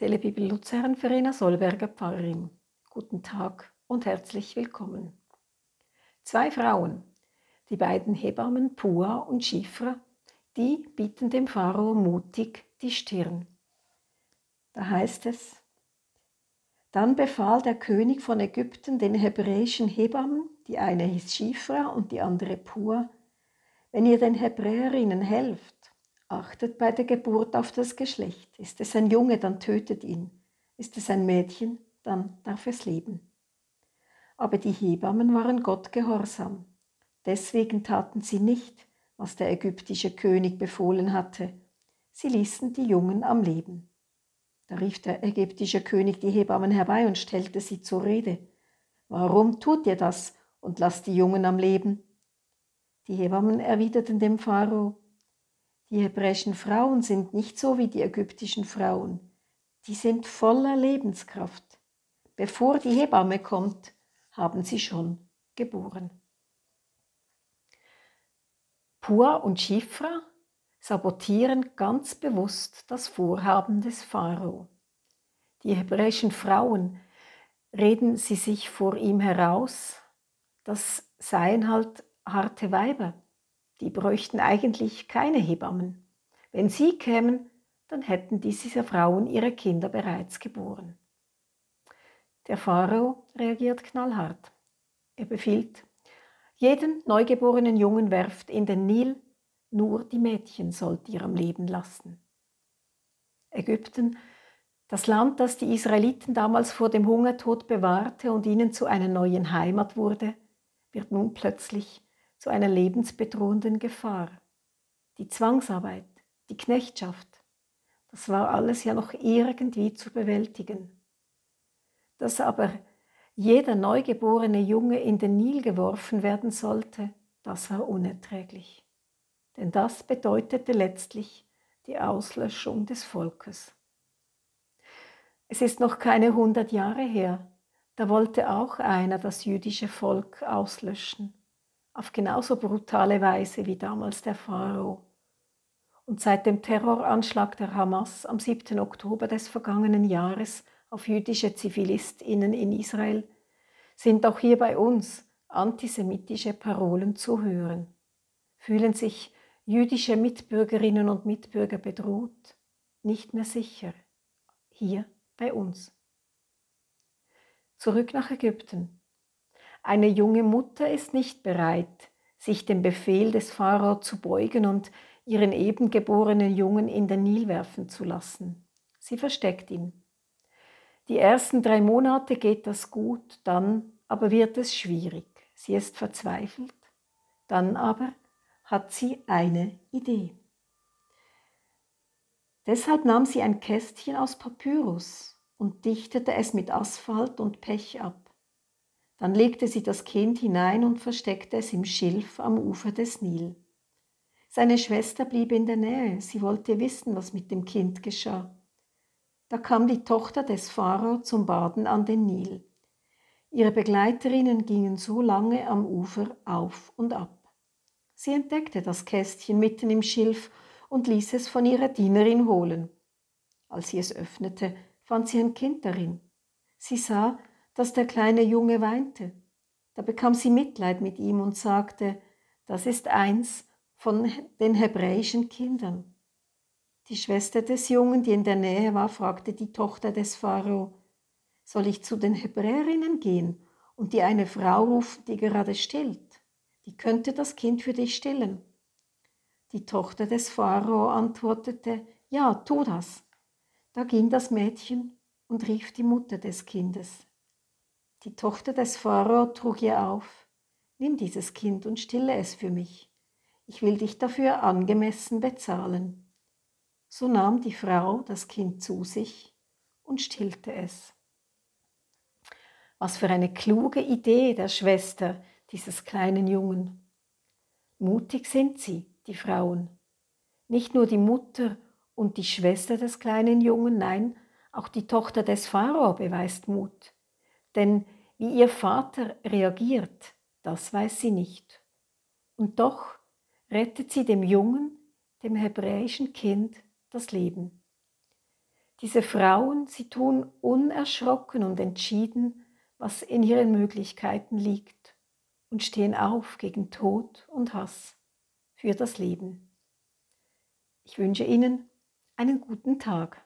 Telebibel Luzern, Verena Solberger Pfarrerin. Guten Tag und herzlich willkommen. Zwei Frauen, die beiden Hebammen Pua und Schifra, die bieten dem Pharao mutig die Stirn. Da heißt es, dann befahl der König von Ägypten den hebräischen Hebammen, die eine hieß Schifra und die andere Pua, wenn ihr den Hebräerinnen helft, Achtet bei der Geburt auf das Geschlecht. Ist es ein Junge, dann tötet ihn. Ist es ein Mädchen, dann darf es leben. Aber die Hebammen waren Gott gehorsam. Deswegen taten sie nicht, was der ägyptische König befohlen hatte. Sie ließen die Jungen am Leben. Da rief der ägyptische König die Hebammen herbei und stellte sie zur Rede. Warum tut ihr das und lasst die Jungen am Leben? Die Hebammen erwiderten dem Pharao, die hebräischen Frauen sind nicht so wie die ägyptischen Frauen. Die sind voller Lebenskraft. Bevor die Hebamme kommt, haben sie schon geboren. Pur und Schifra sabotieren ganz bewusst das Vorhaben des Pharao. Die hebräischen Frauen reden sie sich vor ihm heraus, das seien halt harte Weiber, die bräuchten eigentlich keine Hebammen. Wenn sie kämen, dann hätten diese Frauen ihre Kinder bereits geboren. Der Pharao reagiert knallhart. Er befiehlt, jeden neugeborenen Jungen werft in den Nil, nur die Mädchen sollt ihr am Leben lassen. Ägypten, das Land, das die Israeliten damals vor dem Hungertod bewahrte und ihnen zu einer neuen Heimat wurde, wird nun plötzlich zu einer lebensbedrohenden Gefahr. Die Zwangsarbeit, die Knechtschaft, das war alles ja noch irgendwie zu bewältigen. Dass aber jeder neugeborene Junge in den Nil geworfen werden sollte, das war unerträglich. Denn das bedeutete letztlich die Auslöschung des Volkes. Es ist noch keine hundert Jahre her, da wollte auch einer das jüdische Volk auslöschen auf genauso brutale Weise wie damals der Pharao. Und seit dem Terroranschlag der Hamas am 7. Oktober des vergangenen Jahres auf jüdische Zivilistinnen in Israel sind auch hier bei uns antisemitische Parolen zu hören. Fühlen sich jüdische Mitbürgerinnen und Mitbürger bedroht, nicht mehr sicher, hier bei uns. Zurück nach Ägypten. Eine junge Mutter ist nicht bereit, sich dem Befehl des Pharao zu beugen und ihren eben geborenen Jungen in den Nil werfen zu lassen. Sie versteckt ihn. Die ersten drei Monate geht das gut, dann aber wird es schwierig. Sie ist verzweifelt. Dann aber hat sie eine Idee. Deshalb nahm sie ein Kästchen aus Papyrus und dichtete es mit Asphalt und Pech ab. Dann legte sie das Kind hinein und versteckte es im Schilf am Ufer des Nil. Seine Schwester blieb in der Nähe, sie wollte wissen, was mit dem Kind geschah. Da kam die Tochter des Pharao zum Baden an den Nil. Ihre Begleiterinnen gingen so lange am Ufer auf und ab. Sie entdeckte das Kästchen mitten im Schilf und ließ es von ihrer Dienerin holen. Als sie es öffnete, fand sie ein Kind darin. Sie sah, dass der kleine Junge weinte. Da bekam sie Mitleid mit ihm und sagte, das ist eins von den hebräischen Kindern. Die Schwester des Jungen, die in der Nähe war, fragte die Tochter des Pharao, soll ich zu den Hebräerinnen gehen und dir eine Frau rufen, die gerade stillt? Die könnte das Kind für dich stillen. Die Tochter des Pharao antwortete, ja, tu das. Da ging das Mädchen und rief die Mutter des Kindes. Die Tochter des Pharao trug ihr auf, Nimm dieses Kind und stille es für mich. Ich will dich dafür angemessen bezahlen. So nahm die Frau das Kind zu sich und stillte es. Was für eine kluge Idee der Schwester dieses kleinen Jungen. Mutig sind sie, die Frauen. Nicht nur die Mutter und die Schwester des kleinen Jungen, nein, auch die Tochter des Pharao beweist Mut. Denn wie ihr Vater reagiert, das weiß sie nicht. Und doch rettet sie dem Jungen, dem hebräischen Kind, das Leben. Diese Frauen, sie tun unerschrocken und entschieden, was in ihren Möglichkeiten liegt und stehen auf gegen Tod und Hass für das Leben. Ich wünsche Ihnen einen guten Tag.